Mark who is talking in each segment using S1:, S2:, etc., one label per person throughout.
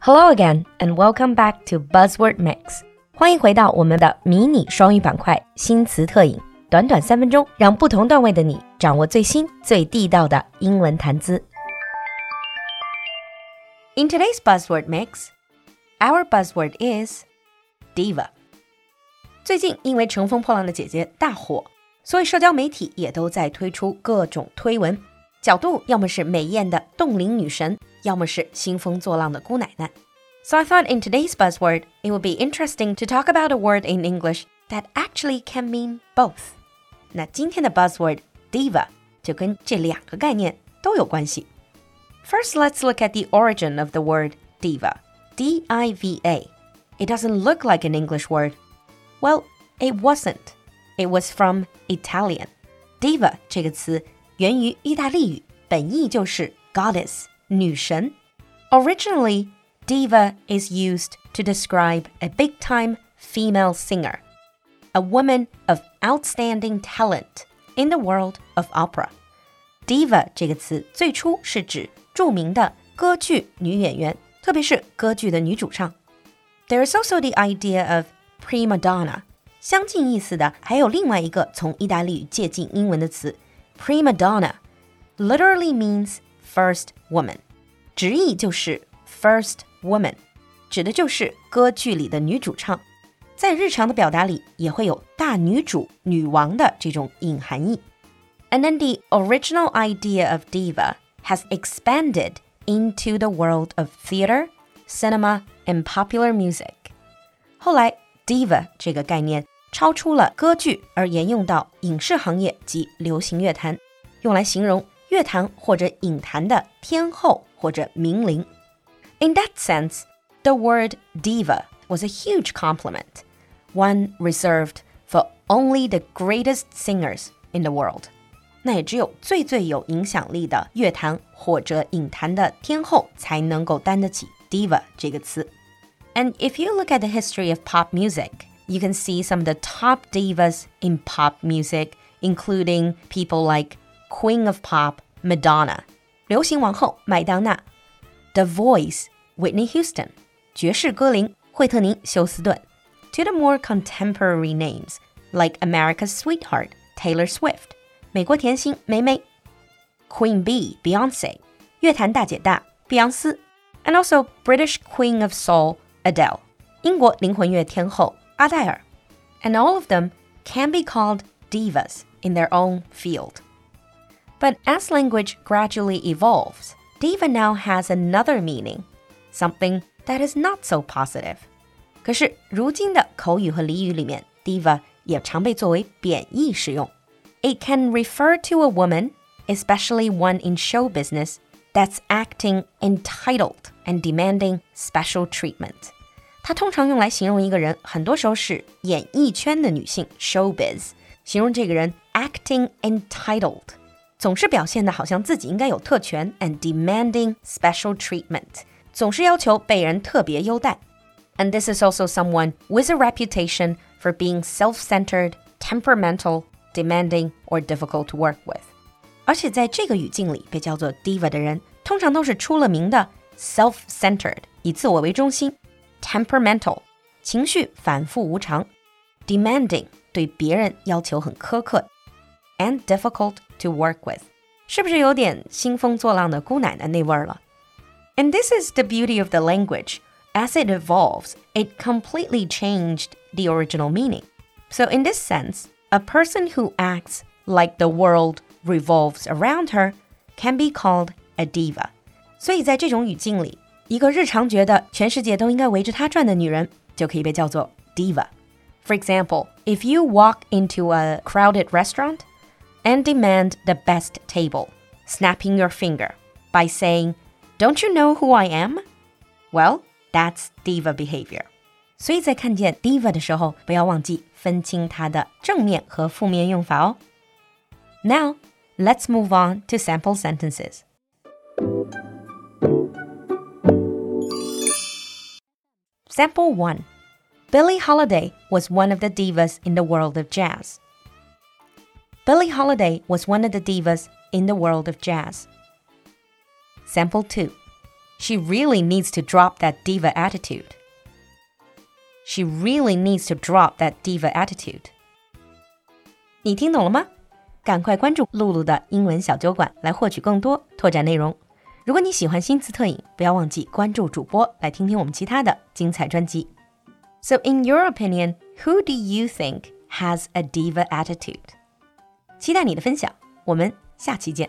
S1: Hello again, and welcome back to Buzzword Mix. 欢迎回到我们的迷你双语板块新词特饮，短短三分钟，让不同段位的你掌握最新最地道的英文谈资。In today's Buzzword Mix, our buzzword is diva. 最近因为《乘风破浪的姐姐》大火，所以社交媒体也都在推出各种推文， 角度要么是美艳的冻龄女神，要么是兴风作浪的姑奶奶。So I thought in today's buzzword, it would be interesting to talk about a word in English that actually can mean both. 那今天的 buzzword diva 就跟这两个概念都有关系。First, let's look at the origin of the word diva. D I V A. It doesn't look like an English word. Well, it wasn't. It was from Italian. Diva 这个词 源于意大利语，本意就是 goddess 女神。Originally, diva is used to describe a big-time female singer, a woman of outstanding talent in the world of opera. Diva 这个词最初是指着名的歌剧女演员，特别是歌剧的女主唱。There is also the idea of prima donna。相近意思的还有另外一个从意大利语借进英文的词 prima donna，literally means first woman，直译就是 first woman，指的就是歌剧里的女主唱。在日常的表达里，也会有大女主、女王的这种隐含义。And then the original idea of diva has expanded into the world of theater, cinema, and popular music. 后来，diva 这个概念 超出了歌剧，而沿用到影视行业及流行乐坛，用来形容乐坛或者影坛的天后或者名伶。In that sense, the word diva was a huge compliment, one reserved for only the greatest singers in the world. 那也只有最最有影响力的乐坛或者影坛的天后才能够担得起 diva 这个词。and if you look at the history of pop music, you can see some of the top divas in pop music, including people like Queen of Pop, Madonna, 流行王后麦当娜，The Voice, Whitney Houston, 爵士歌林惠特尼休斯顿，to the more contemporary names like America's Sweetheart, Taylor Swift, 美国甜心霉霉，Queen B, Beyonce, 乐坛大姐大碧昂斯，and also British Queen of Soul, Adele, 英国灵魂乐天后.阿黛尔, and all of them can be called divas in their own field. But as language gradually evolves, diva now has another meaning, something that is not so positive. 可是如今的口语和俚语里面，diva 也常被作为贬义使用。It can refer to a woman, especially one in show business, that's acting entitled and demanding special treatment。 它通常用来形容一个人，很多时候是演艺圈的女性 （showbiz），形容这个人 acting entitled，总是表现的好像自己应该有特权，and demanding special treatment，总是要求被人特别优待。And this is also someone with a reputation for being self-centered, temperamental, demanding, or difficult to work with. 而且在这个语境里，被叫做 diva 的人，通常都是出了名的 self-centered，以自我为中心 ；temperamental，情绪反复无常；demanding，对别人要求很苛刻；and difficult to work with，是不是有点兴风作浪的姑奶奶那味儿了？And this is the beauty of the language. As it evolves, it completely changed the original meaning. So, in this sense, a person who acts like the world revolves around her can be called a diva. 所以在这种语境里， 一个日常觉得全世界都应该围着她转的女人，就可以被叫做 diva。For example, if you walk into a crowded restaurant and demand the best table, snapping your finger by saying, Don't you know who I am? Well, that's diva behavior. 所以在看见 diva 的时候，不要忘记分清它的正面和负面用法哦。Now, let's move on to sample sentences. Sample 1 Billie Holiday was one of the divas in the world of jazz. Billie Holiday was one of the divas in the world of jazz. Sample 2. She really needs to drop that diva attitude. She really needs to drop that diva attitude. 你听懂了吗？赶快关注露露的英文小酒馆来获取更多拓展内容。 如果你喜欢新词特饮，不要忘记关注主播来听听我们其他的精彩专辑。So, in your opinion, who do you think has a diva attitude？期待你的分享，我们下期见。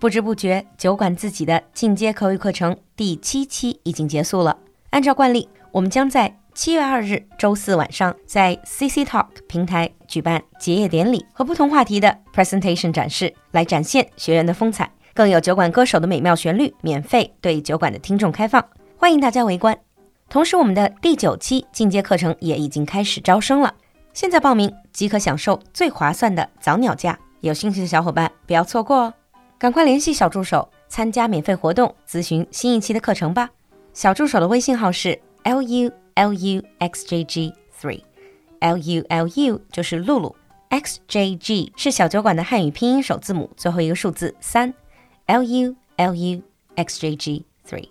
S1: 不知不觉，酒馆自己的进阶口语课程第七期已经结束了。按照惯例，我们将在七月二日周四晚上，在 CC Talk 平台举办结业典礼和不同话题的 presentation 展示，来展现学员的风采。更有酒馆歌手的美妙旋律，免费对酒馆的听众开放，欢迎大家围观。同时，我们的第九期进阶课程也已经开始招生了，现在报名即可享受最划算的早鸟价。有兴趣的小伙伴不要错过哦，赶快联系小助手参加免费活动，咨询新一期的课程吧。小助手的微信号是 lu。L U X J G three，L U L U 就是露露，X J G 是小酒馆的汉语拼音首字母，最后一个数字三，L U L U X J G three。